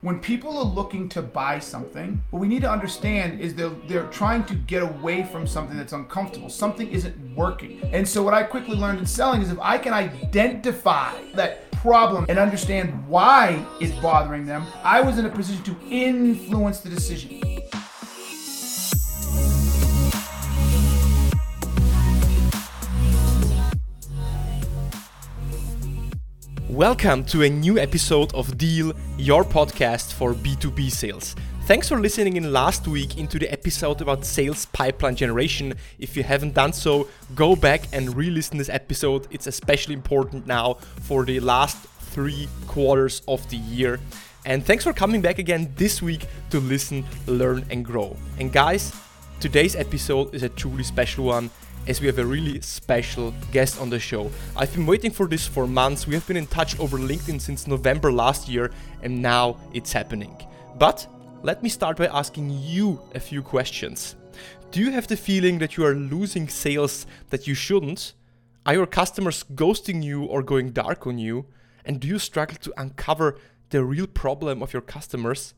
when people are looking to buy something, what we need to understand is they're they're trying to get away from something that's uncomfortable. Something isn't working. And so what I quickly learned in selling is if I can identify that problem and understand why it's bothering them, I was in a position to influence the decision. Welcome to a new episode of Deal, your podcast for B2B sales. Thanks for listening in last week into the episode about sales pipeline generation. If you haven't done so, go back and re-listen this episode. It's especially important now for the last 3 quarters of the year. And thanks for coming back again this week to listen, learn and grow. And guys, today's episode is a truly special one as we have a really special guest on the show. I've been waiting for this for months. We have been in touch over LinkedIn since November last year, and now it's happening. But let me start by asking you a few questions. Do you have the feeling that you are losing sales that you shouldn't? Are your customers ghosting you or going dark on you? And do you struggle to uncover the real problem of your customers?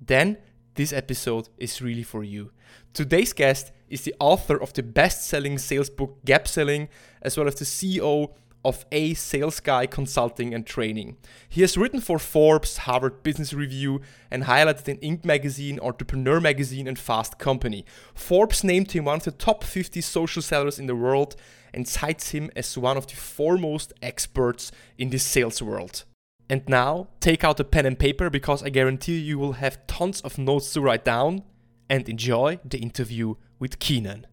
Then this episode is really for you. Today's guest is the author of the best selling sales book Gap Selling, as well as the CEO of A Sales Guy Consulting and Training. He has written for Forbes, Harvard Business Review, and highlighted in Inc. magazine, Entrepreneur magazine, and Fast Company. Forbes named him one of the top 50 social sellers in the world and cites him as one of the foremost experts in the sales world. And now, take out a pen and paper because I guarantee you will have tons of notes to write down and enjoy the interview with Keenan.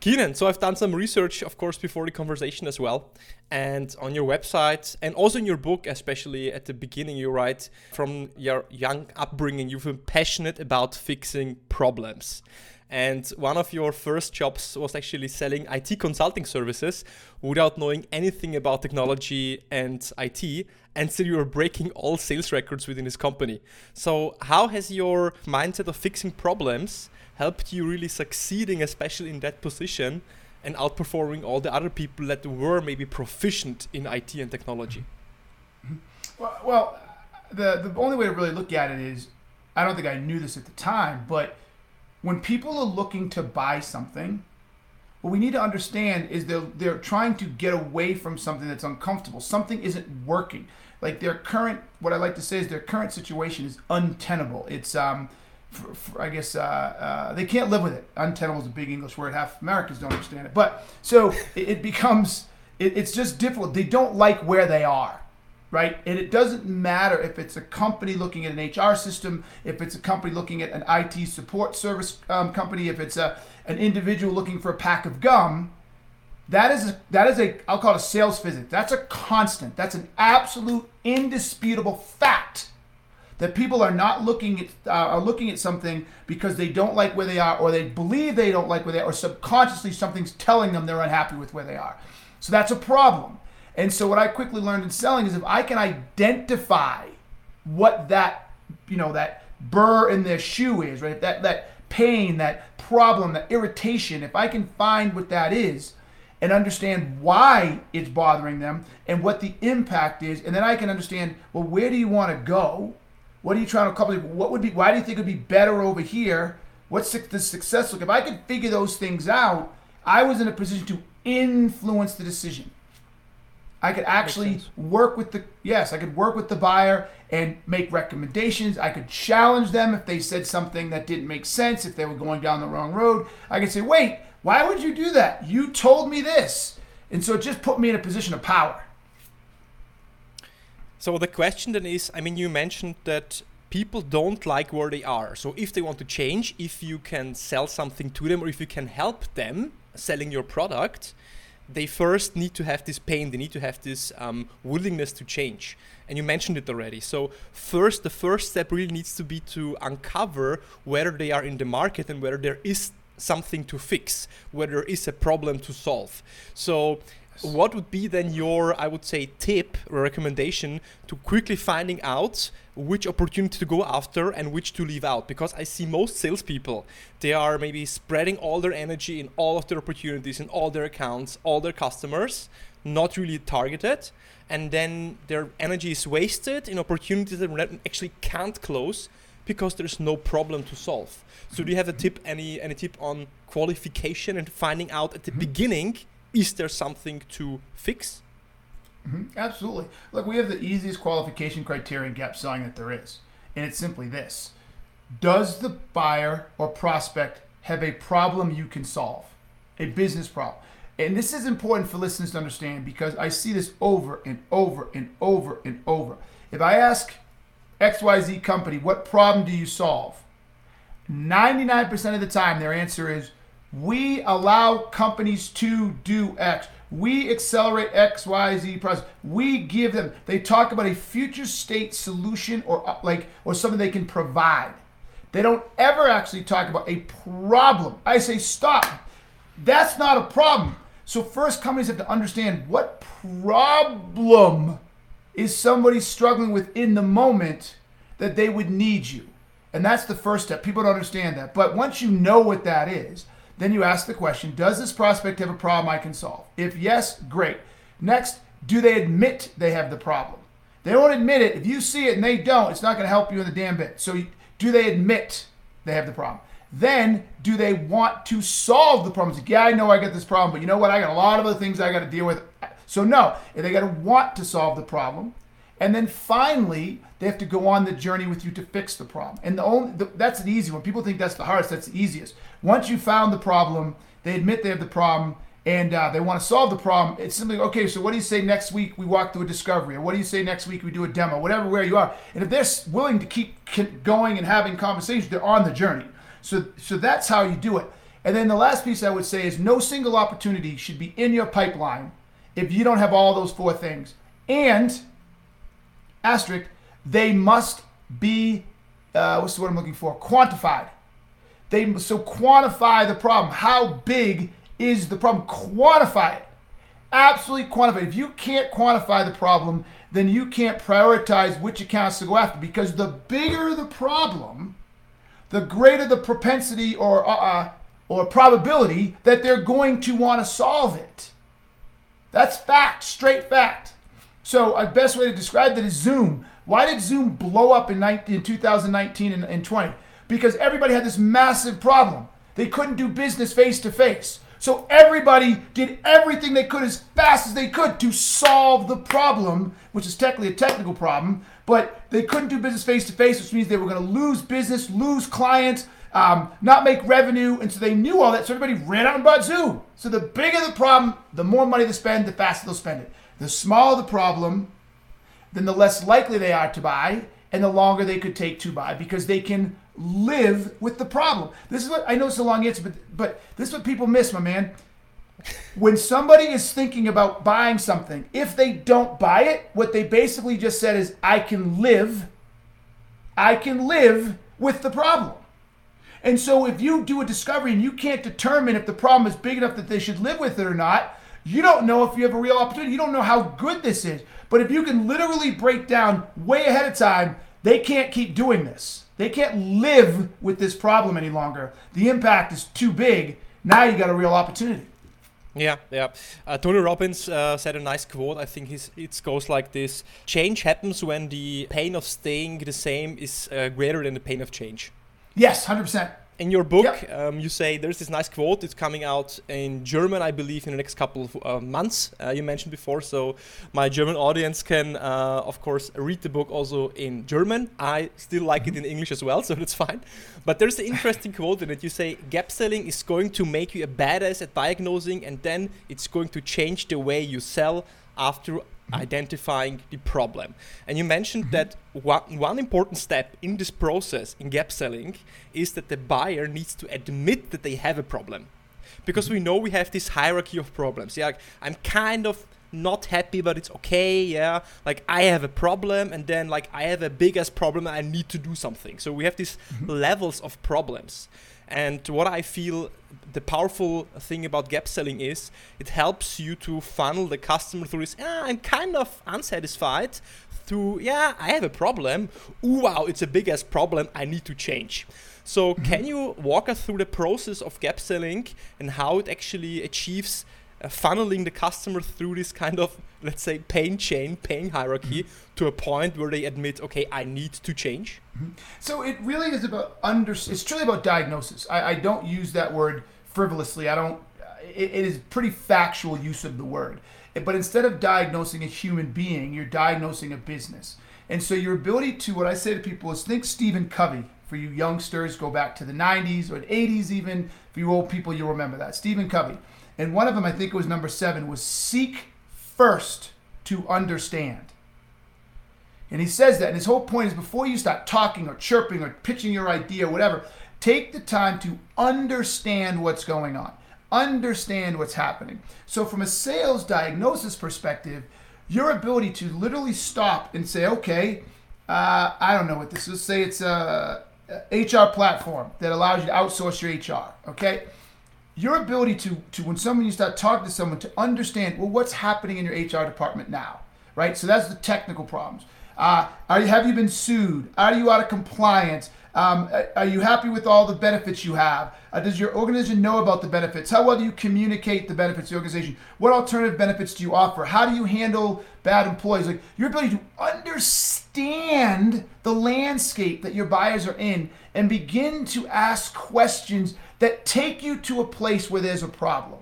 Keenan, so I've done some research, of course, before the conversation as well. And on your website, and also in your book, especially at the beginning, you write from your young upbringing, you've been passionate about fixing problems. And one of your first jobs was actually selling IT consulting services without knowing anything about technology and IT. And still, you were breaking all sales records within this company. So, how has your mindset of fixing problems helped you really succeeding, especially in that position, and outperforming all the other people that were maybe proficient in IT and technology? Well, well the, the only way to really look at it is I don't think I knew this at the time, but when people are looking to buy something, what we need to understand is they're they're trying to get away from something that's uncomfortable. Something isn't working. Like their current, what I like to say is their current situation is untenable. It's um, for, for, I guess uh, uh, they can't live with it. Untenable is a big English word. Half Americans don't understand it. But so it, it becomes it, it's just difficult. They don't like where they are right? And it doesn't matter if it's a company looking at an HR system, if it's a company looking at an IT support service um, company, if it's a an individual looking for a pack of gum. That is a, that is a I'll call it a sales visit. That's a constant. That's an absolute indisputable fact that people are not looking at uh, are looking at something because they don't like where they are or they believe they don't like where they are or subconsciously something's telling them they're unhappy with where they are. So that's a problem. And so what I quickly learned in selling is if I can identify what that, you know, that burr in their shoe is, right? That that pain, that problem, that irritation, if I can find what that is and understand why it's bothering them and what the impact is, and then I can understand, well, where do you want to go? What are you trying to accomplish? What would be why do you think it would be better over here? What's the success look? If I could figure those things out, I was in a position to influence the decision. I could actually work with the yes, I could work with the buyer and make recommendations. I could challenge them if they said something that didn't make sense, if they were going down the wrong road. I could say, "Wait, why would you do that? You told me this." And so it just put me in a position of power. So the question then is, I mean, you mentioned that people don't like where they are. So if they want to change, if you can sell something to them or if you can help them selling your product, they first need to have this pain, they need to have this um, willingness to change. And you mentioned it already. So, first, the first step really needs to be to uncover whether they are in the market and whether there is something to fix, whether there is a problem to solve. So, what would be then your, I would say, tip or recommendation to quickly finding out which opportunity to go after and which to leave out? Because I see most salespeople, they are maybe spreading all their energy in all of their opportunities, in all their accounts, all their customers, not really targeted. and then their energy is wasted in opportunities that actually can't close because there's no problem to solve. So do you have a tip, any any tip on qualification and finding out at the mm-hmm. beginning is there something to fix? Mm-hmm. Absolutely. Look, we have the easiest qualification criteria in gap selling that there is, and it's simply this: Does the buyer or prospect have a problem you can solve, a business problem? And this is important for listeners to understand because I see this over and over and over and over. If I ask XYZ company, what problem do you solve? 99% of the time, their answer is we allow companies to do X. We accelerate X, Y, Z process. We give them. They talk about a future state solution or uh, like or something they can provide. They don't ever actually talk about a problem. I say stop. That's not a problem. So first, companies have to understand what problem is somebody struggling with in the moment that they would need you. And that's the first step. People don't understand that. But once you know what that is, then you ask the question Does this prospect have a problem I can solve? If yes, great. Next, do they admit they have the problem? They don't admit it. If you see it and they don't, it's not going to help you in the damn bit. So, do they admit they have the problem? Then, do they want to solve the problem? Like, yeah, I know I got this problem, but you know what? I got a lot of other things I got to deal with. So, no, if they got to want to solve the problem, and then finally, they have to go on the journey with you to fix the problem. And the only the, that's the easy one. People think that's the hardest. That's the easiest. Once you found the problem, they admit they have the problem, and uh, they want to solve the problem. It's simply okay. So what do you say next week we walk through a discovery, or what do you say next week we do a demo, whatever where you are. And if they're willing to keep going and having conversations, they're on the journey. So so that's how you do it. And then the last piece I would say is no single opportunity should be in your pipeline if you don't have all those four things. And asterisk, they must be, uh, what's the word I'm looking for? Quantified. They so quantify the problem. How big is the problem? Quantify it. Absolutely quantify. It. If you can't quantify the problem, then you can't prioritize which accounts to go after because the bigger the problem, the greater the propensity or uh, uh or probability that they're going to want to solve it. That's fact, straight fact. So a best way to describe that is Zoom. Why did Zoom blow up in, 19, in 2019 and, and 20? Because everybody had this massive problem. They couldn't do business face to face. So everybody did everything they could as fast as they could to solve the problem, which is technically a technical problem, but they couldn't do business face to face, which means they were going to lose business, lose clients, um, not make revenue, and so they knew all that. So everybody ran out and bought Zoom. So the bigger the problem, the more money they spend, the faster they'll spend it. The smaller the problem, then the less likely they are to buy, and the longer they could take to buy because they can live with the problem. This is what I know it's a long answer, but but this is what people miss, my man. When somebody is thinking about buying something, if they don't buy it, what they basically just said is, I can live, I can live with the problem. And so if you do a discovery and you can't determine if the problem is big enough that they should live with it or not, you don't know if you have a real opportunity. You don't know how good this is. But if you can literally break down way ahead of time, they can't keep doing this. They can't live with this problem any longer. The impact is too big. Now you got a real opportunity. Yeah, yeah. Uh, Tony Robbins uh, said a nice quote. I think it goes like this: "Change happens when the pain of staying the same is uh, greater than the pain of change." Yes, hundred percent in your book, yep. um, you say there's this nice quote. It's coming out in German, I believe, in the next couple of uh, months. Uh, you mentioned before, so my German audience can, uh, of course, read the book also in German. I still like it in English as well, so that's fine. But there's an interesting quote in it. You say gap selling is going to make you a badass at diagnosing, and then it's going to change the way you sell after identifying the problem. And you mentioned mm-hmm. that one, one important step in this process in gap selling is that the buyer needs to admit that they have a problem. Because mm-hmm. we know we have this hierarchy of problems. Yeah, like, I'm kind of not happy, but it's okay. Yeah, like I have a problem, and then like I have a big ass problem, and I need to do something. So we have these mm-hmm. levels of problems. And what I feel the powerful thing about gap selling is it helps you to funnel the customer through this. Ah, I'm kind of unsatisfied. Through yeah, I have a problem. Ooh, wow, it's a big ass problem. I need to change. So, mm-hmm. can you walk us through the process of gap selling and how it actually achieves funneling the customer through this kind of let's say pain chain, pain hierarchy mm-hmm. to a point where they admit, okay, I need to change. Mm-hmm. So it really is about under. It's truly about diagnosis. I, I don't use that word frivolously. I don't. it, it is pretty factual use of the word. But instead of diagnosing a human being, you're diagnosing a business. And so your ability to, what I say to people is think Stephen Covey. For you youngsters, go back to the 90s or the 80s even. For you old people, you'll remember that. Stephen Covey. And one of them, I think it was number seven, was seek first to understand. And he says that. And his whole point is before you start talking or chirping or pitching your idea or whatever, take the time to understand what's going on, understand what's happening. So, from a sales diagnosis perspective, your ability to literally stop and say, okay, uh, I don't know what this is. Say it's a, HR platform that allows you to outsource your HR. Okay, your ability to to when someone you start talking to someone to understand well what's happening in your HR department now, right? So that's the technical problems. Uh, are you have you been sued? Are you out of compliance? Um, are you happy with all the benefits you have? Uh, does your organization know about the benefits? How well do you communicate the benefits to the organization? What alternative benefits do you offer? How do you handle bad employees? Like your ability to understand the landscape that your buyers are in and begin to ask questions that take you to a place where there's a problem.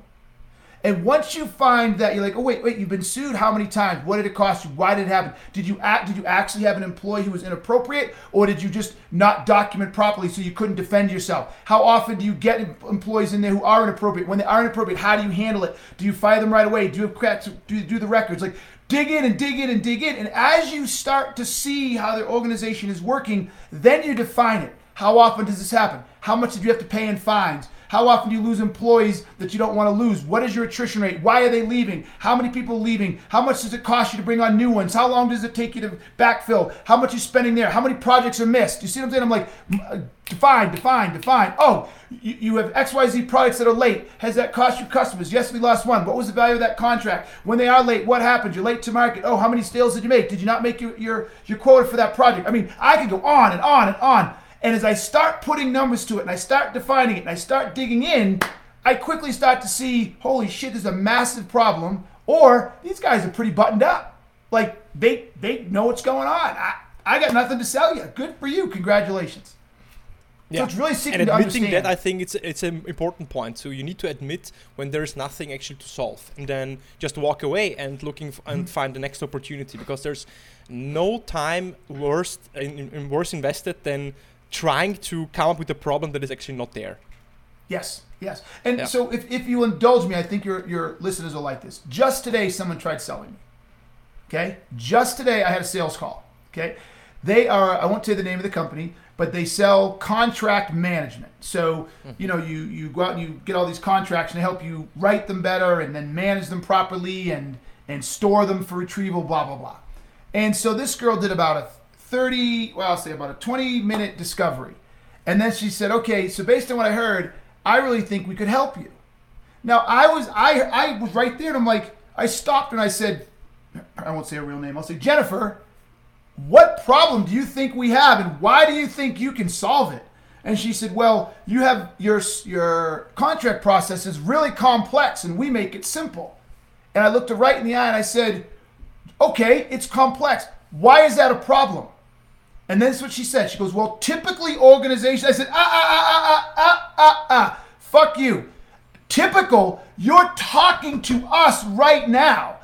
And once you find that, you're like, oh wait, wait, you've been sued how many times? What did it cost you? Why did it happen? Did you act? Did you actually have an employee who was inappropriate, or did you just not document properly so you couldn't defend yourself? How often do you get employees in there who are inappropriate? When they are inappropriate, how do you handle it? Do you fire them right away? Do you have, do, do the records? Like dig in and dig in and dig in. And as you start to see how their organization is working, then you define it. How often does this happen? How much did you have to pay in fines? How often do you lose employees that you don't want to lose? What is your attrition rate? Why are they leaving? How many people leaving? How much does it cost you to bring on new ones? How long does it take you to backfill? How much are you spending there? How many projects are missed? You see what I'm saying? I'm like, uh, define, define, define. Oh, you, have XYZ products that are late. Has that cost you customers? Yes, we lost one. What was the value of that contract? When they are late, what happened? You're late to market. Oh, how many sales did you make? Did you not make your, your, your quota for that project? I mean, I could go on and on and on. And as I start putting numbers to it and I start defining it and I start digging in, I quickly start to see, holy shit, there's a massive problem. Or these guys are pretty buttoned up. Like they they know what's going on. I, I got nothing to sell you. Good for you. Congratulations. Yeah. So it's really seeking and admitting that I think it's it's an important point. So you need to admit when there is nothing actually to solve, and then just walk away and looking f- and mm-hmm. find the next opportunity because there's no time worse in, in worse invested than trying to come up with a problem that is actually not there. Yes, yes. And yeah. so if, if you indulge me, I think your, your listeners will like this. Just today, someone tried selling me. Okay? Just today, I had a sales call. Okay? They are, I won't say the name of the company, but they sell contract management. So, mm-hmm. you know, you, you go out and you get all these contracts and they help you write them better and then manage them properly and, and store them for retrieval, blah, blah, blah. And so this girl did about a 30, well, I'll say about a 20 minute discovery. And then she said, okay, so based on what I heard, I really think we could help you. Now I was I I was right there and I'm like, I stopped and I said, I won't say a real name, I'll say, Jennifer, what problem do you think we have and why do you think you can solve it? And she said, Well, you have your your contract process is really complex and we make it simple. And I looked her right in the eye and I said, Okay, it's complex. Why is that a problem? And that's what she said. She goes, Well, typically organizations. I said, Ah, ah, ah, ah, ah, ah, ah. Fuck you. Typical, you're talking to us right now.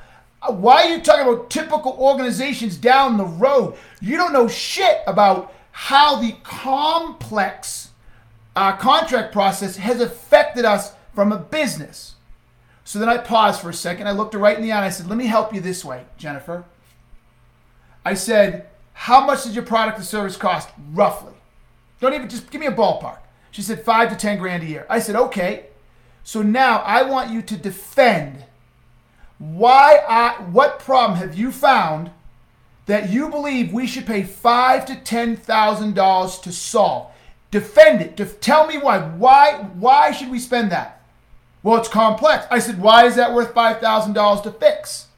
Why are you talking about typical organizations down the road? You don't know shit about how the complex uh, contract process has affected us from a business. So then I paused for a second. I looked her right in the eye and I said, Let me help you this way, Jennifer. I said, how much does your product or service cost roughly? Don't even just give me a ballpark. She said five to 10 grand a year. I said, okay. So now I want you to defend why I, what problem have you found that you believe we should pay five to ten thousand dollars to solve? Defend it. Tell me why. Why? Why should we spend that? Well, it's complex. I said, why is that worth five thousand dollars to fix?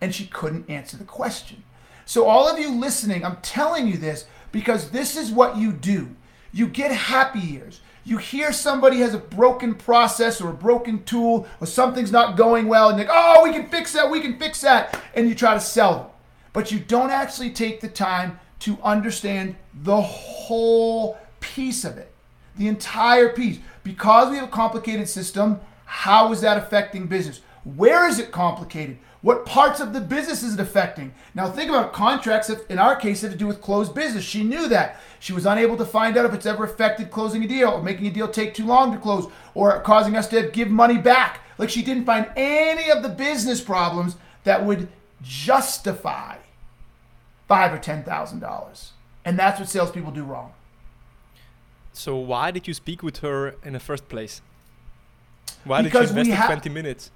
And she couldn't answer the question. So, all of you listening, I'm telling you this because this is what you do. You get happy years. You hear somebody has a broken process or a broken tool or something's not going well, and you're like, oh, we can fix that, we can fix that, and you try to sell them. But you don't actually take the time to understand the whole piece of it, the entire piece. Because we have a complicated system, how is that affecting business? Where is it complicated? What parts of the business is it affecting? Now think about contracts. If in our case, it had to do with closed business. She knew that. She was unable to find out if it's ever affected closing a deal or making a deal take too long to close or causing us to give money back. Like she didn't find any of the business problems that would justify five or ten thousand dollars. And that's what salespeople do wrong. So why did you speak with her in the first place? Why because did you invest ha- 20 minutes?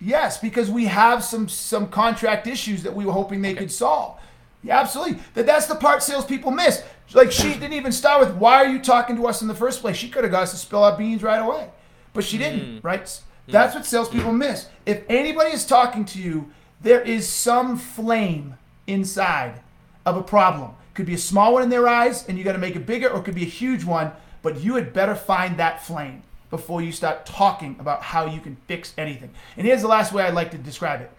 Yes, because we have some some contract issues that we were hoping they okay. could solve. Yeah, absolutely. That that's the part salespeople miss. Like she didn't even start with why are you talking to us in the first place? She could have got us to spill our beans right away, but she didn't. Mm. Right? Mm. That's what salespeople mm. miss. If anybody is talking to you, there is some flame inside of a problem. Could be a small one in their eyes, and you got to make it bigger, or it could be a huge one. But you had better find that flame before you start talking about how you can fix anything. And here's the last way I'd like to describe it.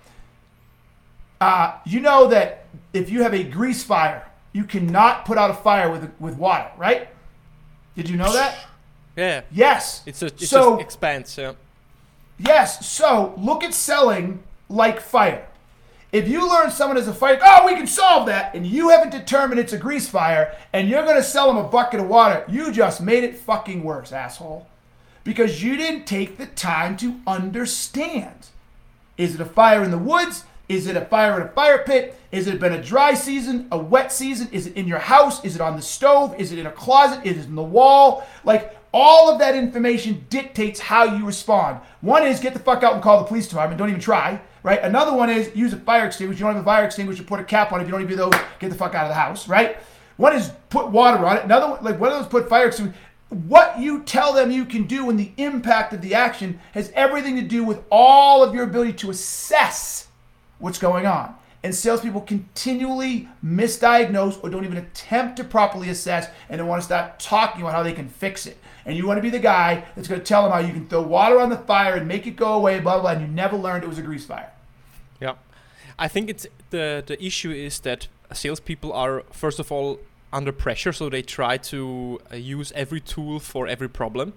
Uh, you know that if you have a grease fire, you cannot put out a fire with with water, right? Did you know that? Yeah. Yes. It's a it's so expanse. Yeah. Yes. So look at selling like fire. If you learn someone is a fire, oh, we can solve that, and you haven't determined it's a grease fire, and you're gonna sell them a bucket of water, you just made it fucking worse, asshole because you didn't take the time to understand. Is it a fire in the woods? Is it a fire in a fire pit? Is it been a dry season, a wet season? Is it in your house? Is it on the stove? Is it in a closet? Is it in the wall? Like all of that information dictates how you respond. One is get the fuck out and call the police department. Don't even try. Right. Another one is use a fire extinguisher. You don't have a fire extinguisher, put a cap on it. If you don't even do those, get the fuck out of the house. Right. One is put water on it. Another one, like one of those put fire extinguisher what you tell them you can do and the impact of the action has everything to do with all of your ability to assess what's going on. And salespeople continually misdiagnose or don't even attempt to properly assess and they want to start talking about how they can fix it. And you want to be the guy that's going to tell them how you can throw water on the fire and make it go away, blah, blah, blah and you never learned it was a grease fire. Yeah. I think it's the, the issue is that salespeople are, first of all, under pressure, so they try to uh, use every tool for every problem.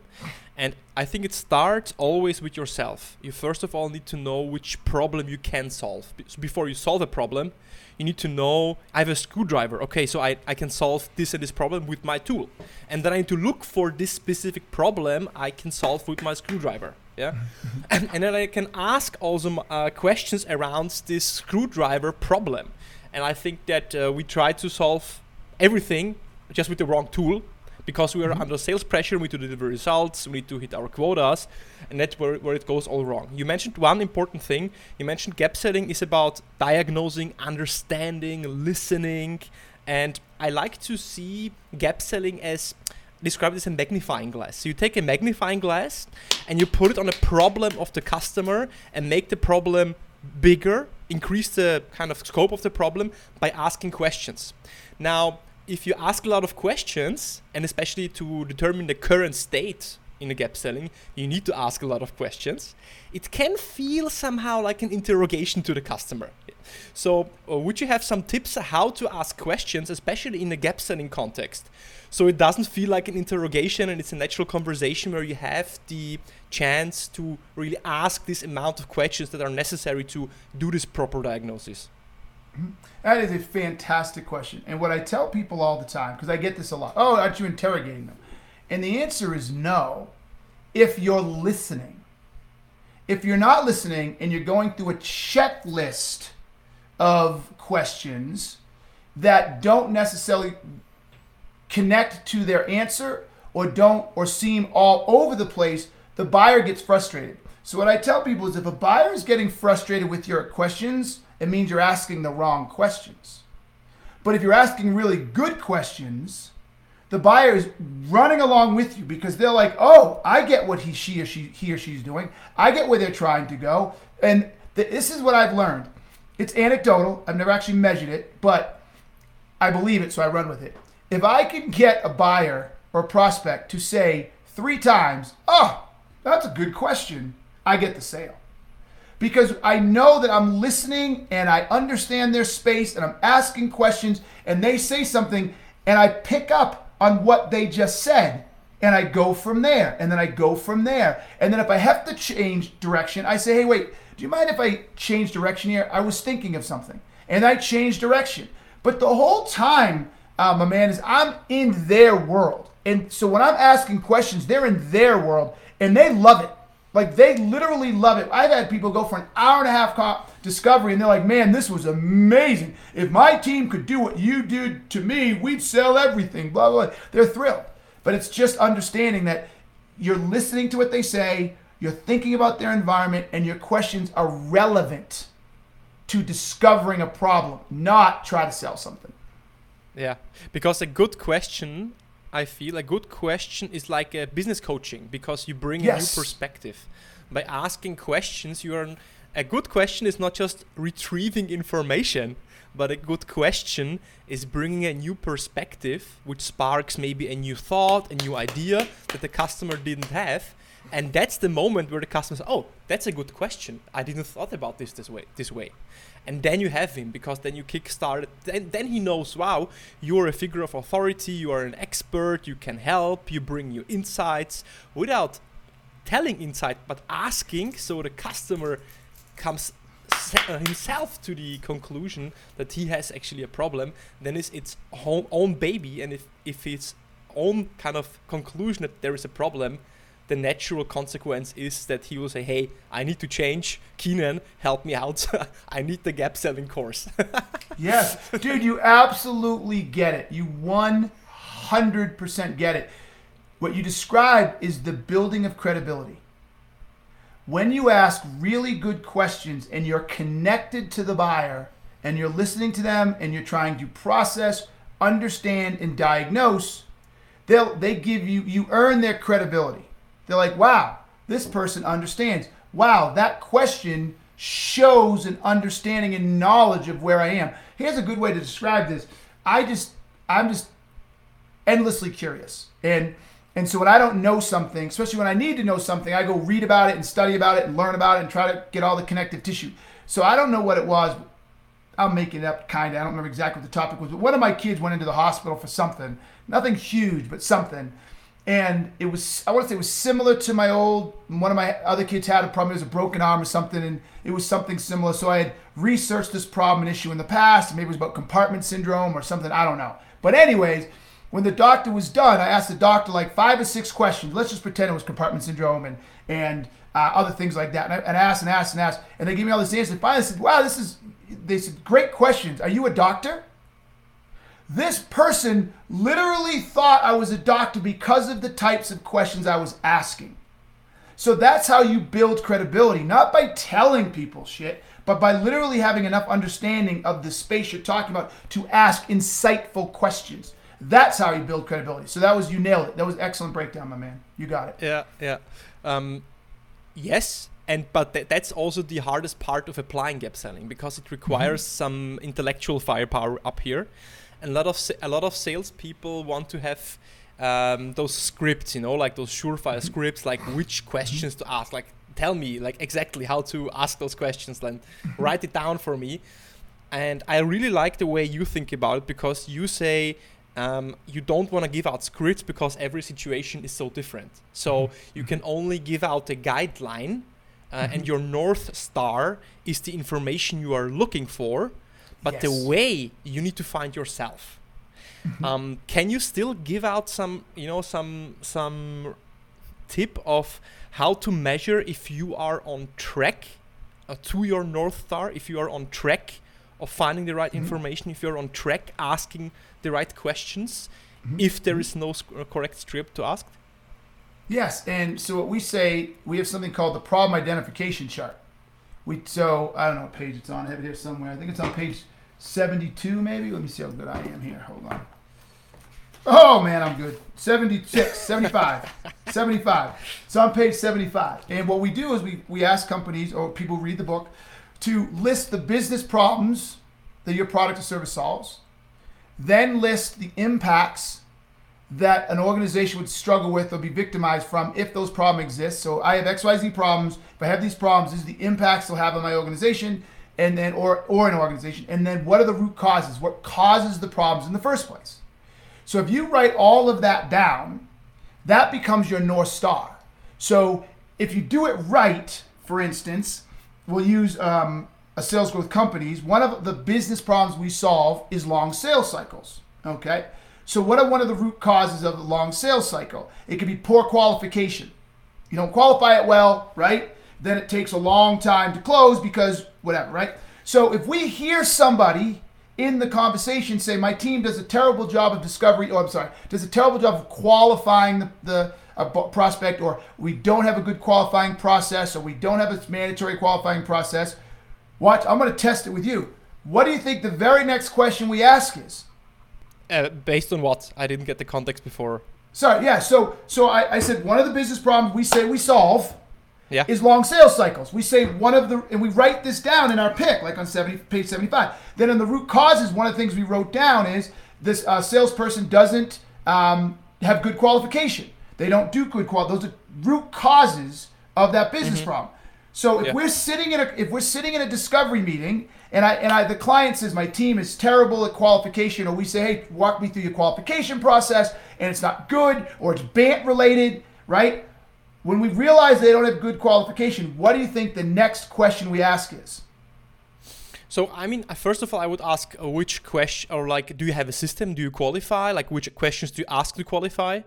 And I think it starts always with yourself. You first of all need to know which problem you can solve. So before you solve a problem, you need to know I have a screwdriver. Okay, so I, I can solve this and this problem with my tool. And then I need to look for this specific problem I can solve with my screwdriver. Yeah. and, and then I can ask also uh, questions around this screwdriver problem. And I think that uh, we try to solve everything just with the wrong tool because we are mm-hmm. under sales pressure, we need to deliver results, we need to hit our quotas, and that's where, where it goes all wrong. You mentioned one important thing. You mentioned gap selling is about diagnosing, understanding, listening, and I like to see gap selling as described as a magnifying glass. So you take a magnifying glass and you put it on a problem of the customer and make the problem bigger, increase the kind of scope of the problem by asking questions. Now, if you ask a lot of questions, and especially to determine the current state in a gap selling, you need to ask a lot of questions. It can feel somehow like an interrogation to the customer. So, uh, would you have some tips how to ask questions, especially in a gap selling context? So it doesn't feel like an interrogation and it's a natural conversation where you have the chance to really ask this amount of questions that are necessary to do this proper diagnosis. That is a fantastic question. And what I tell people all the time, because I get this a lot oh, aren't you interrogating them? And the answer is no, if you're listening. If you're not listening and you're going through a checklist of questions that don't necessarily connect to their answer or don't or seem all over the place, the buyer gets frustrated. So what I tell people is if a buyer is getting frustrated with your questions, it means you're asking the wrong questions. But if you're asking really good questions, the buyer is running along with you because they're like, "Oh, I get what he, she, or she, he or she's doing. I get where they're trying to go." And th- this is what I've learned. It's anecdotal. I've never actually measured it, but I believe it, so I run with it. If I can get a buyer or a prospect to say three times, oh, that's a good question, I get the sale. Because I know that I'm listening and I understand their space and I'm asking questions and they say something and I pick up on what they just said and I go from there and then I go from there. And then if I have to change direction, I say, hey, wait, do you mind if I change direction here? I was thinking of something and I change direction. But the whole time, uh, my man, is I'm in their world. And so when I'm asking questions, they're in their world and they love it. Like they literally love it. I've had people go for an hour and a half discovery and they're like, man, this was amazing. If my team could do what you did to me, we'd sell everything, blah, blah, blah. They're thrilled. But it's just understanding that you're listening to what they say, you're thinking about their environment, and your questions are relevant to discovering a problem, not try to sell something. Yeah, because a good question I feel a good question is like a business coaching because you bring yes. a new perspective. By asking questions, you are a good question is not just retrieving information, but a good question is bringing a new perspective, which sparks maybe a new thought, a new idea that the customer didn't have. And that's the moment where the customer says, "Oh, that's a good question. I didn't thought about this this way." This way, and then you have him because then you kickstart it. Then, then he knows, wow, you're a figure of authority, you are an expert, you can help, you bring new insights without telling insight, but asking so the customer comes uh, himself to the conclusion that he has actually a problem, then it's its own, own baby. And if, if its own kind of conclusion that there is a problem, the natural consequence is that he will say, "Hey, I need to change. Keenan, help me out. I need the gap selling course." yes, dude, you absolutely get it. You 100% get it. What you describe is the building of credibility. When you ask really good questions and you're connected to the buyer and you're listening to them and you're trying to process, understand, and diagnose, they'll they give you you earn their credibility. They're like, wow, this person understands. Wow, that question shows an understanding and knowledge of where I am. Here's a good way to describe this. I just, I'm just endlessly curious. And and so when I don't know something, especially when I need to know something, I go read about it and study about it and learn about it and try to get all the connective tissue. So I don't know what it was. I'm making it up kind of. I don't remember exactly what the topic was, but one of my kids went into the hospital for something. Nothing huge, but something and it was I want to say it was similar to my old one of my other kids had a problem. It was a broken arm or something, and it was something similar. So I had researched this problem and issue in the past. Maybe it was about compartment syndrome or something. I don't know. But anyways, when the doctor was done, I asked the doctor like five or six questions. Let's just pretend it was compartment syndrome and and uh, other things like that. And I, and I asked and asked and asked, and they gave me all this answers. And finally, I said, "Wow, this is." They said, "Great questions. Are you a doctor?" This person literally thought I was a doctor because of the types of questions I was asking. So that's how you build credibility, not by telling people shit, but by literally having enough understanding of the space you're talking about to ask insightful questions. That's how you build credibility. So that was you nailed it. That was excellent breakdown, my man. You got it. Yeah, yeah. Um, yes, and but th- that's also the hardest part of applying gap selling because it requires mm-hmm. some intellectual firepower up here a lot of a lot of salespeople want to have um, those scripts, you know, like those surefire mm-hmm. scripts, like which questions to ask, like tell me like exactly how to ask those questions, then mm-hmm. write it down for me. And I really like the way you think about it because you say um, you don't want to give out scripts because every situation is so different. So mm-hmm. you can only give out a guideline, uh, and your north star is the information you are looking for but yes. the way you need to find yourself. Mm-hmm. Um, can you still give out some, you know, some some tip of how to measure if you are on track uh, to your north star, if you are on track of finding the right mm-hmm. information, if you're on track asking the right questions, mm-hmm. if there is no sc- uh, correct script to ask? Yes, and so what we say, we have something called the problem identification chart. We so I don't know what page it's on. I have it here somewhere. I think it's on page 72 maybe. Let me see how good I am here. Hold on. Oh man, I'm good. 76, 75, 75. So on page 75. And what we do is we, we ask companies or people read the book to list the business problems that your product or service solves, then list the impacts that an organization would struggle with or be victimized from if those problems exist. So I have XYZ problems. If I have these problems, this is the impacts they'll have on my organization and then or or an organization. And then what are the root causes? What causes the problems in the first place? So if you write all of that down, that becomes your North Star. So if you do it right, for instance, we'll use um, a sales growth companies. One of the business problems we solve is long sales cycles. Okay. So what are one of the root causes of the long sales cycle? It could be poor qualification. You don't qualify it well, right? Then it takes a long time to close because whatever, right? So if we hear somebody in the conversation say, my team does a terrible job of discovery, oh, I'm sorry, does a terrible job of qualifying the, the prospect, or we don't have a good qualifying process, or we don't have a mandatory qualifying process. Watch, I'm going to test it with you. What do you think the very next question we ask is? Uh, based on what? I didn't get the context before. Sorry, yeah. So, so I, I said one of the business problems we say we solve yeah. is long sales cycles. We say one of the, and we write this down in our pick, like on 70, page 75. Then in the root causes, one of the things we wrote down is this uh, salesperson doesn't um, have good qualification. They don't do good quality. Those are root causes of that business mm-hmm. problem. So if yeah. we're sitting in a if we're sitting in a discovery meeting and I and I the client says my team is terrible at qualification, or we say, hey, walk me through your qualification process, and it's not good, or it's BANT related, right? When we realize they don't have good qualification, what do you think the next question we ask is? So I mean, uh, first of all, I would ask uh, which question, or like, do you have a system? Do you qualify? Like, which questions do you ask to qualify?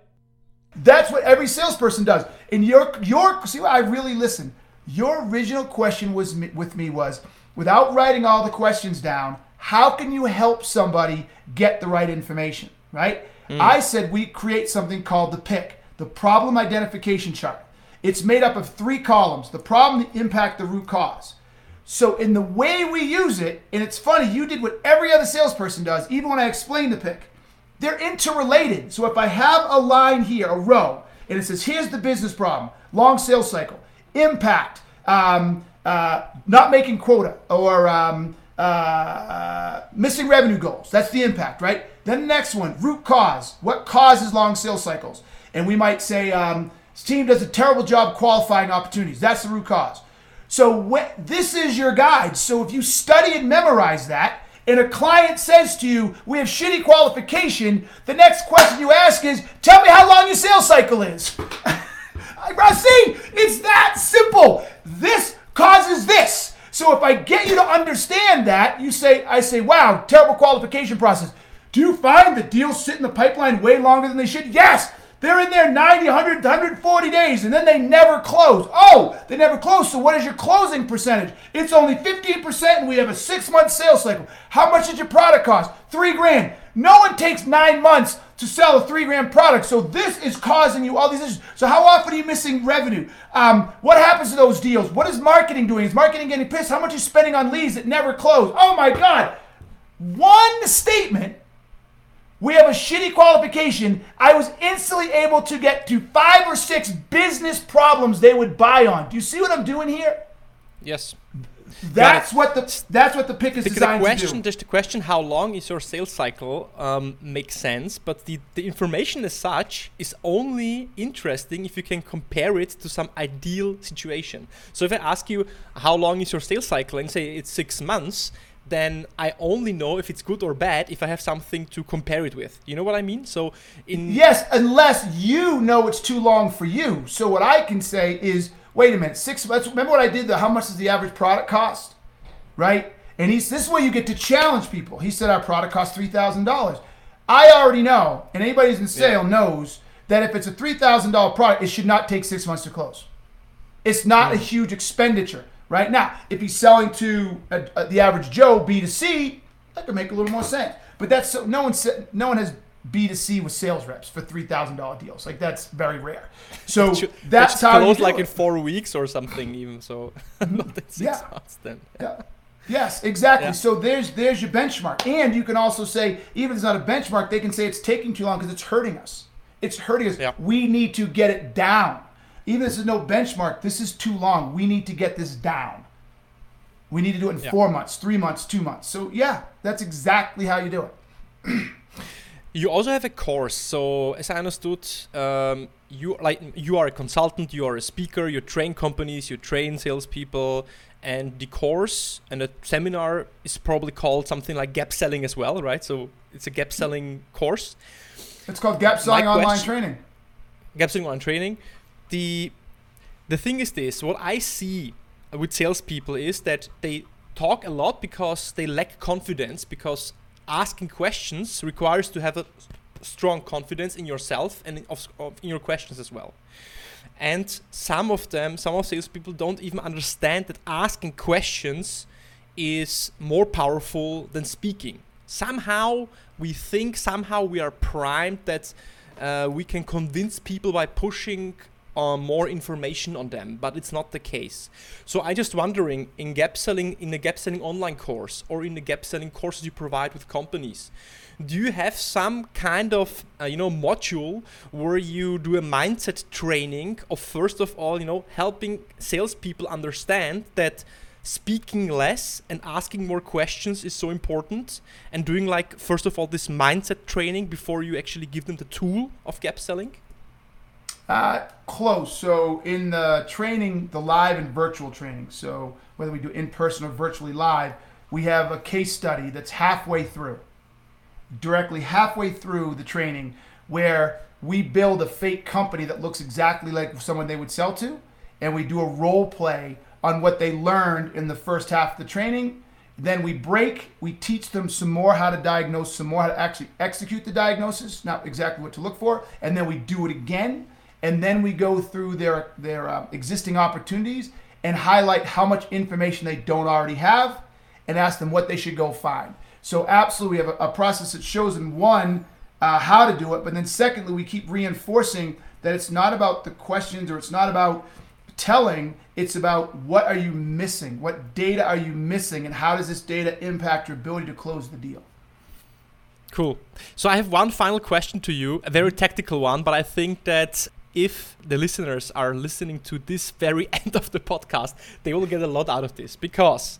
That's what every salesperson does. And your your see, I really listen. Your original question was with me was, without writing all the questions down, how can you help somebody get the right information? Right? Mm. I said we create something called the pick, the problem identification chart. It's made up of three columns the problem, the impact, the root cause. So, in the way we use it, and it's funny, you did what every other salesperson does, even when I explained the pick. They're interrelated. So, if I have a line here, a row, and it says, here's the business problem, long sales cycle, impact, um, uh, not making quota, or um, uh, missing revenue goals. That's the impact, right? Then the next one, root cause. What causes long sales cycles? And we might say, um, team does a terrible job qualifying opportunities. That's the root cause. So wh- this is your guide. So if you study and memorize that, and a client says to you, "We have shitty qualification," the next question you ask is, "Tell me how long your sales cycle is." See, it's that simple. This causes this. So if I get you to understand that, you say, "I say, wow, terrible qualification process." Do you find the deals sit in the pipeline way longer than they should? Yes. They're in there 90, 100, 140 days, and then they never close. Oh, they never close. So what is your closing percentage? It's only 15%, and we have a six-month sales cycle. How much did your product cost? Three grand. No one takes nine months to sell a three grand product. So this is causing you all these issues. So how often are you missing revenue? Um, what happens to those deals? What is marketing doing? Is marketing getting pissed? How much are you spending on leads that never close? Oh my God. One statement we have a shitty qualification. I was instantly able to get to five or six business problems they would buy on. Do you see what I'm doing here? Yes. That's what the that's what the pick is the, designed the question, to do. Just the question: How long is your sales cycle? Um, makes sense, but the the information as such is only interesting if you can compare it to some ideal situation. So if I ask you how long is your sales cycle and say it's six months, then I only know if it's good or bad if I have something to compare it with. You know what I mean? So in Yes, unless you know it's too long for you. So what I can say is, wait a minute, six months. Remember what I did? The how much does the average product cost? Right? And he's this is where you get to challenge people. He said our product costs three thousand dollars. I already know, and anybody who's in sale yeah. knows that if it's a three thousand dollar product, it should not take six months to close. It's not a mm. huge expenditure right? Now, if he's selling to a, a, the average Joe B2C, that could make a little more sense. But that's so, no one said no one has B2C with sales reps for three thousand dollar deals. Like that's very rare. So that's how close like it. in four weeks or something even. So not in six yeah. months then. Yeah. Yes, exactly. Yeah. So there's there's your benchmark, and you can also say even if it's not a benchmark, they can say it's taking too long because it's hurting us. It's hurting us. Yeah. We need to get it down. Even if this is no benchmark, this is too long. We need to get this down. We need to do it in yeah. four months, three months, two months. So yeah, that's exactly how you do it. You also have a course. So as I understood, um, you like you are a consultant, you are a speaker, you train companies, you train salespeople, and the course and the seminar is probably called something like gap selling as well, right? So it's a gap selling course. It's called Gap Selling Online question, Training. Gap Selling Online Training. The the thing is this: what I see with salespeople is that they talk a lot because they lack confidence because asking questions requires to have a strong confidence in yourself and in, of, of, in your questions as well. And some of them, some of salespeople don't even understand that asking questions is more powerful than speaking. Somehow we think, somehow we are primed that uh, we can convince people by pushing uh, more information on them, but it's not the case. So I just wondering in gap selling, in the gap selling online course or in the gap selling courses you provide with companies, do you have some kind of uh, you know module where you do a mindset training of first of all you know helping salespeople understand that speaking less and asking more questions is so important and doing like first of all this mindset training before you actually give them the tool of gap selling uh, close. So in the training, the live and virtual training, so whether we do in person or virtually live, we have a case study that's halfway through, directly halfway through the training, where we build a fake company that looks exactly like someone they would sell to, and we do a role play on what they learned in the first half of the training. Then we break, we teach them some more how to diagnose, some more how to actually execute the diagnosis, not exactly what to look for, and then we do it again and then we go through their their uh, existing opportunities and highlight how much information they don't already have and ask them what they should go find. So absolutely we have a, a process that shows them one uh, how to do it but then secondly we keep reinforcing that it's not about the questions or it's not about telling it's about what are you missing? What data are you missing and how does this data impact your ability to close the deal? Cool. So I have one final question to you, a very tactical one, but I think that if the listeners are listening to this very end of the podcast, they will get a lot out of this because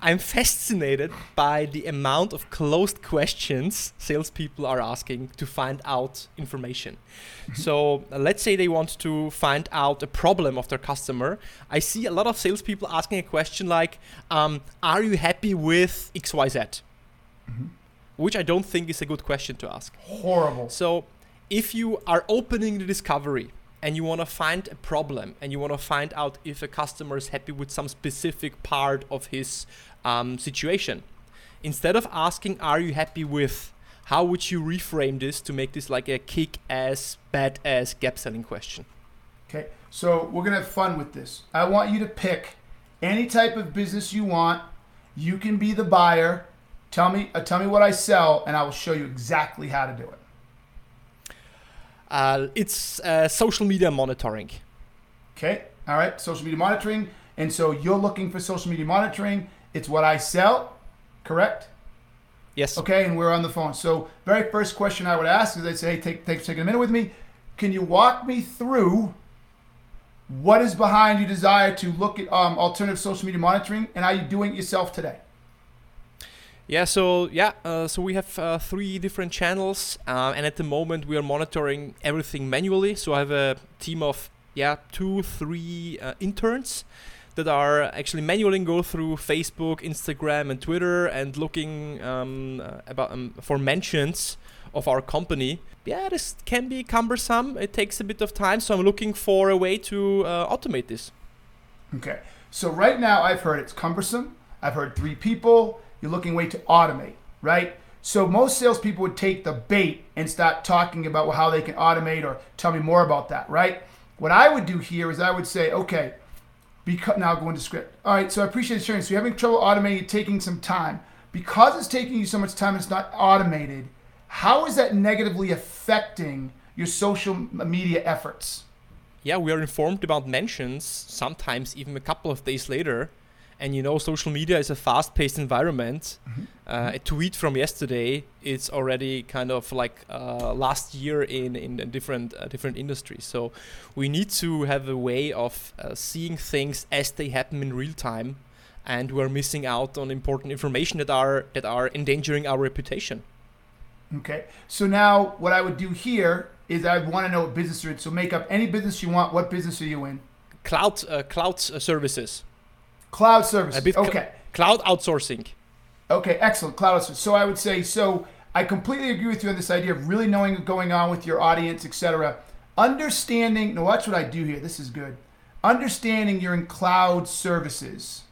I'm fascinated by the amount of closed questions salespeople are asking to find out information. Mm-hmm. so uh, let's say they want to find out a problem of their customer. I see a lot of salespeople asking a question like, um, "Are you happy with XYZ?" Mm-hmm. Which I don't think is a good question to ask. Horrible. So if you are opening the discovery and you want to find a problem and you want to find out if a customer is happy with some specific part of his um, situation, instead of asking, Are you happy with? How would you reframe this to make this like a kick ass, bad ass gap selling question? Okay, so we're gonna have fun with this. I want you to pick any type of business you want. You can be the buyer. Tell me, uh, tell me what I sell, and I will show you exactly how to do it. Uh, it's uh, social media monitoring. Okay, all right, social media monitoring. And so you're looking for social media monitoring. It's what I sell, correct? Yes. Okay, and we're on the phone. So, very first question I would ask is I'd say, hey, take, take, take a minute with me. Can you walk me through what is behind your desire to look at um, alternative social media monitoring and are you doing it yourself today? Yeah, so yeah, uh, so we have uh, three different channels, uh, and at the moment we are monitoring everything manually. So I have a team of yeah two, three uh, interns that are actually manually go through Facebook, Instagram, and Twitter and looking um, uh, about um, for mentions of our company. Yeah, this can be cumbersome. It takes a bit of time, so I'm looking for a way to uh, automate this. Okay, so right now I've heard it's cumbersome. I've heard three people you're looking way to automate, right? So most salespeople would take the bait and start talking about how they can automate or tell me more about that, right? What I would do here is I would say, okay, because now go into script. All right, so I appreciate the sharing. So you're having trouble automating, taking some time. Because it's taking you so much time, and it's not automated. How is that negatively affecting your social media efforts? Yeah, we are informed about mentions sometimes even a couple of days later and you know social media is a fast-paced environment mm-hmm. uh, a tweet from yesterday it's already kind of like uh, last year in in different uh, different industries so we need to have a way of uh, seeing things as they happen in real time and we're missing out on important information that are that are endangering our reputation Okay. So now what I would do here is I want to know what business you're in. So make up any business you want. What business are you in? Cloud uh, cloud uh, services. Cloud services. Bit cl- okay. cloud outsourcing. Okay, excellent. Cloud services. So I would say so. I completely agree with you on this idea of really knowing what's going on with your audience, etc. Understanding. Now watch what I do here. This is good. Understanding you're in cloud services.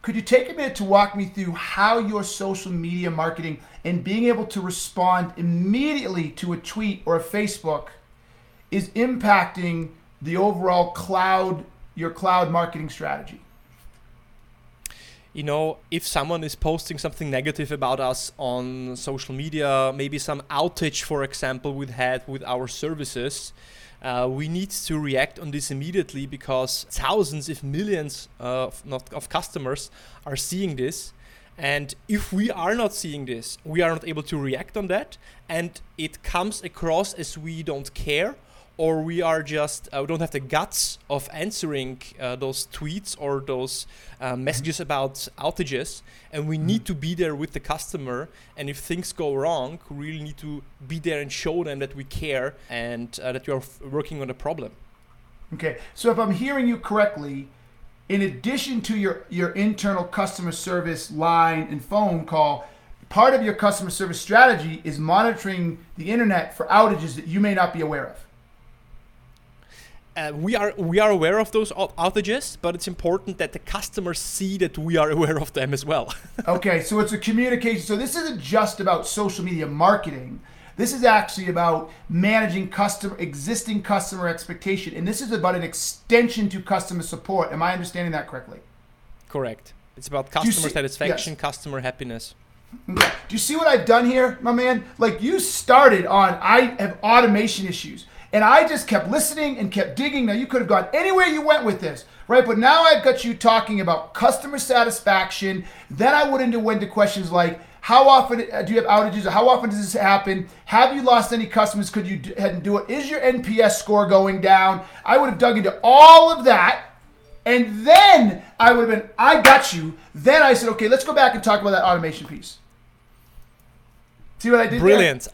Could you take a minute to walk me through how your social media marketing and being able to respond immediately to a tweet or a Facebook is impacting the overall cloud your cloud marketing strategy? You know, if someone is posting something negative about us on social media, maybe some outage, for example, we've had with our services, uh, we need to react on this immediately because thousands, if millions of, not, of customers are seeing this. And if we are not seeing this, we are not able to react on that. And it comes across as we don't care or we are just uh, we don't have the guts of answering uh, those tweets or those uh, messages about outages and we need to be there with the customer and if things go wrong we really need to be there and show them that we care and uh, that we are f- working on a problem. Okay, so if I'm hearing you correctly, in addition to your, your internal customer service line and phone call, part of your customer service strategy is monitoring the internet for outages that you may not be aware of. Uh, we are we are aware of those outages but it's important that the customers see that we are aware of them as well Okay, so it's a communication. So this isn't just about social media marketing. This is actually about managing customer existing customer expectation, and this is about an extension to customer support. Am I understanding that correctly? correct it's about customer satisfaction yes. customer happiness Okay. Do you see what I've done here, my man? Like you started on I have automation issues. And I just kept listening and kept digging. Now you could have gone anywhere you went with this, right? But now I've got you talking about customer satisfaction. Then I went into went to questions like how often uh, do you have outages? How often does this happen? Have you lost any customers? Could you d- ahead and do it? Is your NPS score going down? I would have dug into all of that. And then I would have been, I got you. Then I said, okay, let's go back and talk about that automation piece. See what I did? there?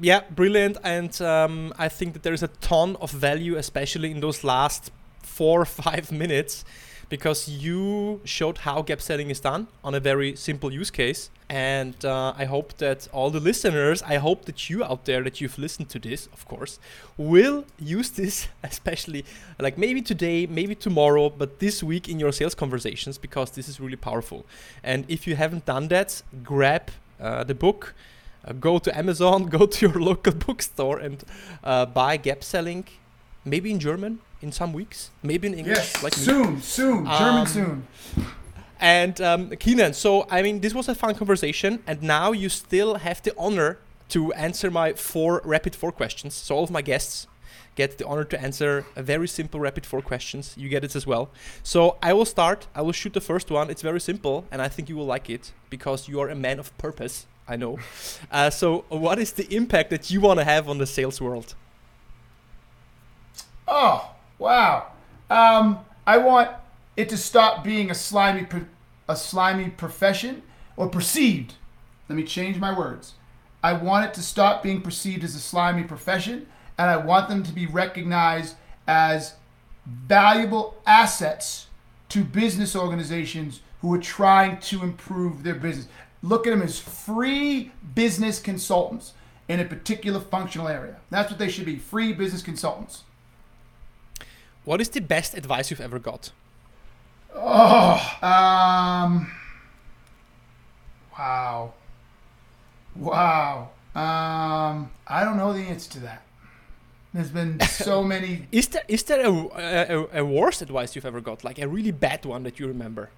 Yeah brilliant. And um, i think that there's a ton of value especially in those last four or five minutes because you showed how gap selling is done on a very simple use case. And uh, i hope that all the listeners i hope that you out there that you've listened to this of course will use this especially like maybe today maybe tomorrow but this week in your sales conversations because this is really powerful. And if you haven't done that grab uh, the book uh, go to Amazon, go to your local bookstore, and uh, buy Gap Selling, maybe in German in some weeks, maybe in English, Yes, like me. soon, soon, German Um, soon. And um, Keenan, so I mean, this was a fun conversation, and now you still have the honor to answer my four rapid four questions. So all of my guests get the honor to answer a very simple rapid four questions. You get it as well. So I will start. I will shoot the first one. It's very simple, and I think you will like it because you are a man of purpose. I know. Uh, so, what is the impact that you want to have on the sales world? Oh, wow. Um, I want it to stop being a slimy, a slimy profession or perceived. Let me change my words. I want it to stop being perceived as a slimy profession, and I want them to be recognized as valuable assets to business organizations who are trying to improve their business. Look at them as free business consultants in a particular functional area. That's what they should be free business consultants. What is the best advice you've ever got? Oh, um, wow, wow. Um, I don't know the answer to that. There's been so many. Is there is there a, a, a worst advice you've ever got, like a really bad one that you remember?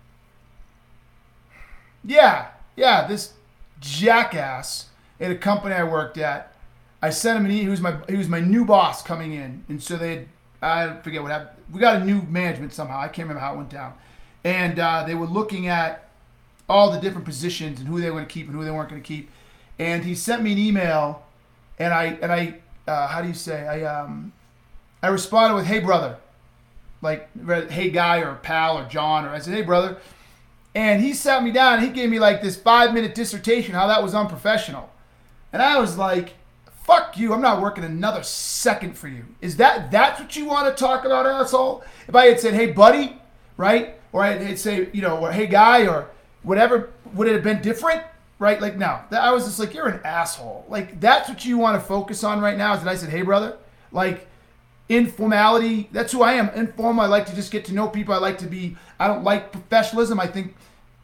Yeah, yeah. This jackass at a company I worked at. I sent him an email. He was my he was my new boss coming in, and so they had, I forget what happened. We got a new management somehow. I can't remember how it went down, and uh, they were looking at all the different positions and who they were going to keep and who they weren't going to keep. And he sent me an email, and I and I uh, how do you say I um I responded with hey brother, like hey guy or pal or John or I said hey brother, and he sat me down and he gave me like this five minute dissertation how that was unprofessional. And I was like, fuck you, I'm not working another second for you. Is that that's what you want to talk about, asshole? If I had said, hey buddy, right? Or I had say, you know, or hey guy, or whatever, would it have been different? Right? Like no. I was just like, you're an asshole. Like that's what you want to focus on right now. Is that I said, hey brother, like informality. That's who I am. Informal. I like to just get to know people. I like to be. I don't like professionalism. I think.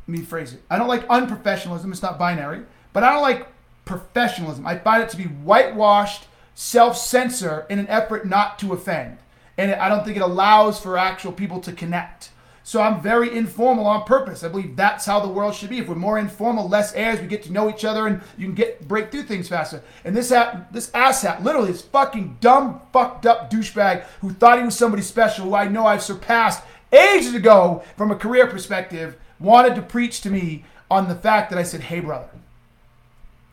Let me phrase it. I don't like unprofessionalism. It's not binary. But I don't like professionalism. I find it to be whitewashed, self-censor in an effort not to offend, and I don't think it allows for actual people to connect. So I'm very informal on purpose. I believe that's how the world should be. If we're more informal, less airs, we get to know each other and you can get break through things faster. And this hat, this asshat, literally this fucking dumb, fucked up douchebag who thought he was somebody special, who I know I've surpassed ages ago from a career perspective, wanted to preach to me on the fact that I said, "Hey, brother."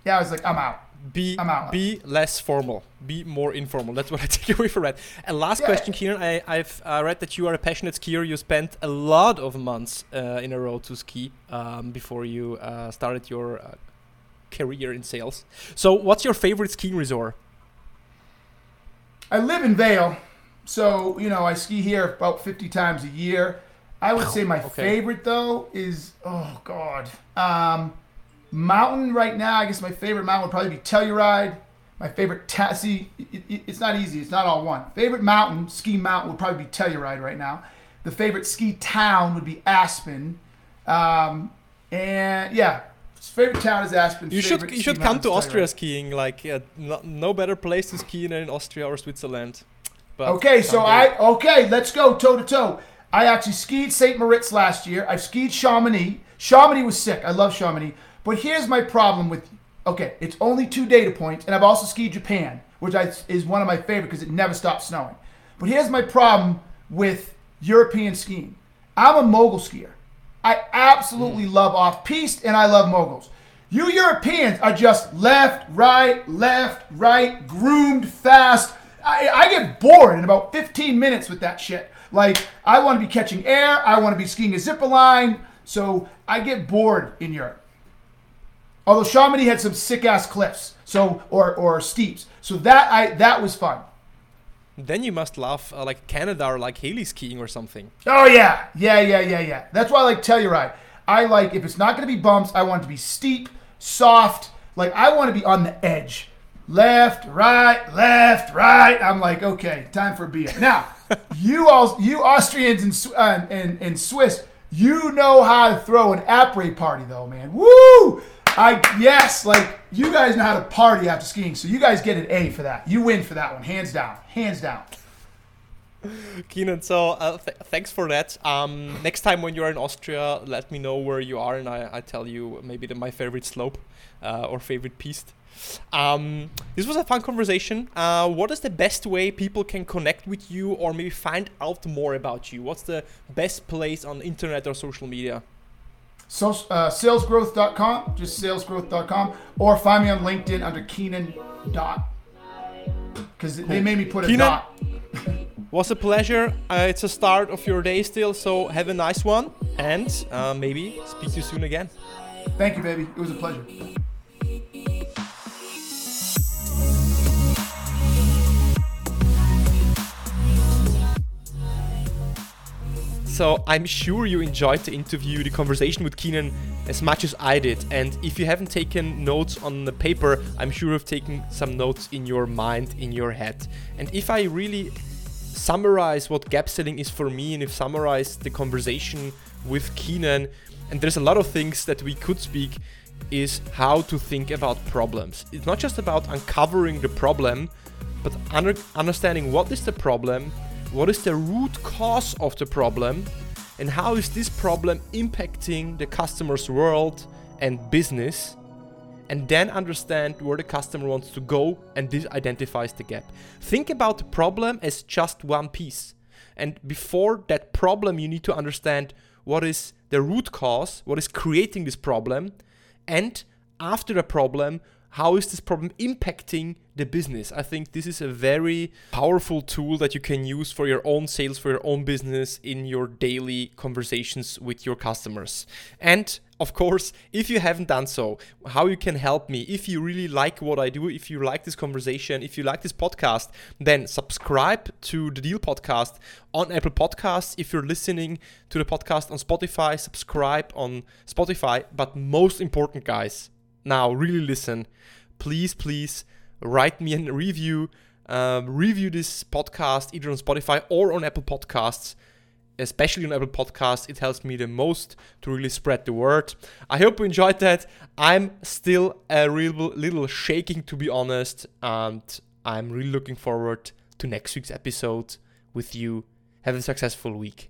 Yeah, I was like, "I'm out." Be be less formal, be more informal. That's what I take away from that. And last Yeah. question, Kieran. I, I've uh, read that you are a passionate skier. You spent a lot of months uh, in a row to ski um, before you uh, started your uh, career in sales. So, what's your favorite skiing resort? I live in Vail, so you know I ski here about 50 times a year. I would say my Okay. favorite though is oh god, um, mountain right now. I guess my favorite mountain would probably be Telluride. My favorite ta- see, it, it, it's not easy. It's not all one. Favorite mountain, ski mountain would probably be Telluride right now. The favorite ski town would be Aspen, um, and yeah, favorite town is Aspen. You should you should come to Austria Telluride. skiing. Like uh, no, no better place to ski than in Austria or Switzerland. But Okay, so I okay, let's go toe to toe. I actually skied St. Moritz last year. I've skied Chamonix. Chamonix was sick. I love Chamonix. But here's my problem with okay, it's only two data points, and I've also skied Japan, which I, is one of my favorite because it never stops snowing. But here's my problem with European skiing. I'm a mogul skier. I absolutely hmm. love off piste and I love moguls. You Europeans are just left, right, left, right, groomed fast. I, I get bored in about 15 minutes with that shit. Like, I want to be catching air, I want to be skiing a zipper line, so I get bored in Europe. Although Chamonix had some sick ass cliffs, so or or steeps, so that I that was fun. then you must love uh, like Canada or like heli skiing or something. Oh yeah, yeah, yeah, yeah, yeah. That's why I like Telluride. I like if it's not going to be bumps, I want it to be steep, soft. Like I want to be on the edge, left, right, left, right. I'm like, okay, time for beer. Now, you all, you Austrians and uh, and and Swiss, you know how to throw an après party though, man. Woo! I yes, like you guys know how to party after skiing, so you guys get an A for that. You win for that one, hands down, hands down. Keenan, so uh, th- thanks for that. Um, next time when you're in Austria, let me know where you are, and I, I tell you maybe the, my favorite slope uh, or favorite piste. Um, this was a fun conversation. Uh, what is the best way people can connect with you or maybe find out more about you? What's the best place on internet or social media? So, uh, salesgrowth.com, just salesgrowth.com, or find me on LinkedIn under Keenan Dot. Because they made me put a Keenan? dot. Was a pleasure. Uh, it's a start of your day still, so have a nice one, and uh, maybe speak to you soon again. Thank you, baby. It was a pleasure. So I'm sure you enjoyed the interview, the conversation with Keenan as much as I did. And if you haven't taken notes on the paper, I'm sure you've taken some notes in your mind, in your head. And if I really summarize what gap selling is for me, and if summarize the conversation with Keenan, and there's a lot of things that we could speak, is how to think about problems. It's not just about uncovering the problem, but under, understanding what is the problem, what is the root cause of the problem, and how is this problem impacting the customer's world and business, and then understand where the customer wants to go, and this identifies the gap. Think about the problem as just one piece. And before that problem, you need to understand what is the root cause, what is creating this problem, and after the problem, how is this problem impacting the business? I think this is a very powerful tool that you can use for your own sales, for your own business in your daily conversations with your customers. And of course, if you haven't done so, how you can help me, if you really like what I do, if you like this conversation, if you like this podcast, then subscribe to the Deal Podcast on Apple Podcasts. If you're listening to the podcast on Spotify, subscribe on Spotify. But most important, guys, now really listen. Please, please write me a review. Um, review this podcast either on Spotify or on Apple Podcasts especially on Apple Podcasts, it helps me the most to really spread the word. I hope you enjoyed that. I'm still a real little shaking to be honest, and I'm really looking forward to next week's episode with you. Have a successful week.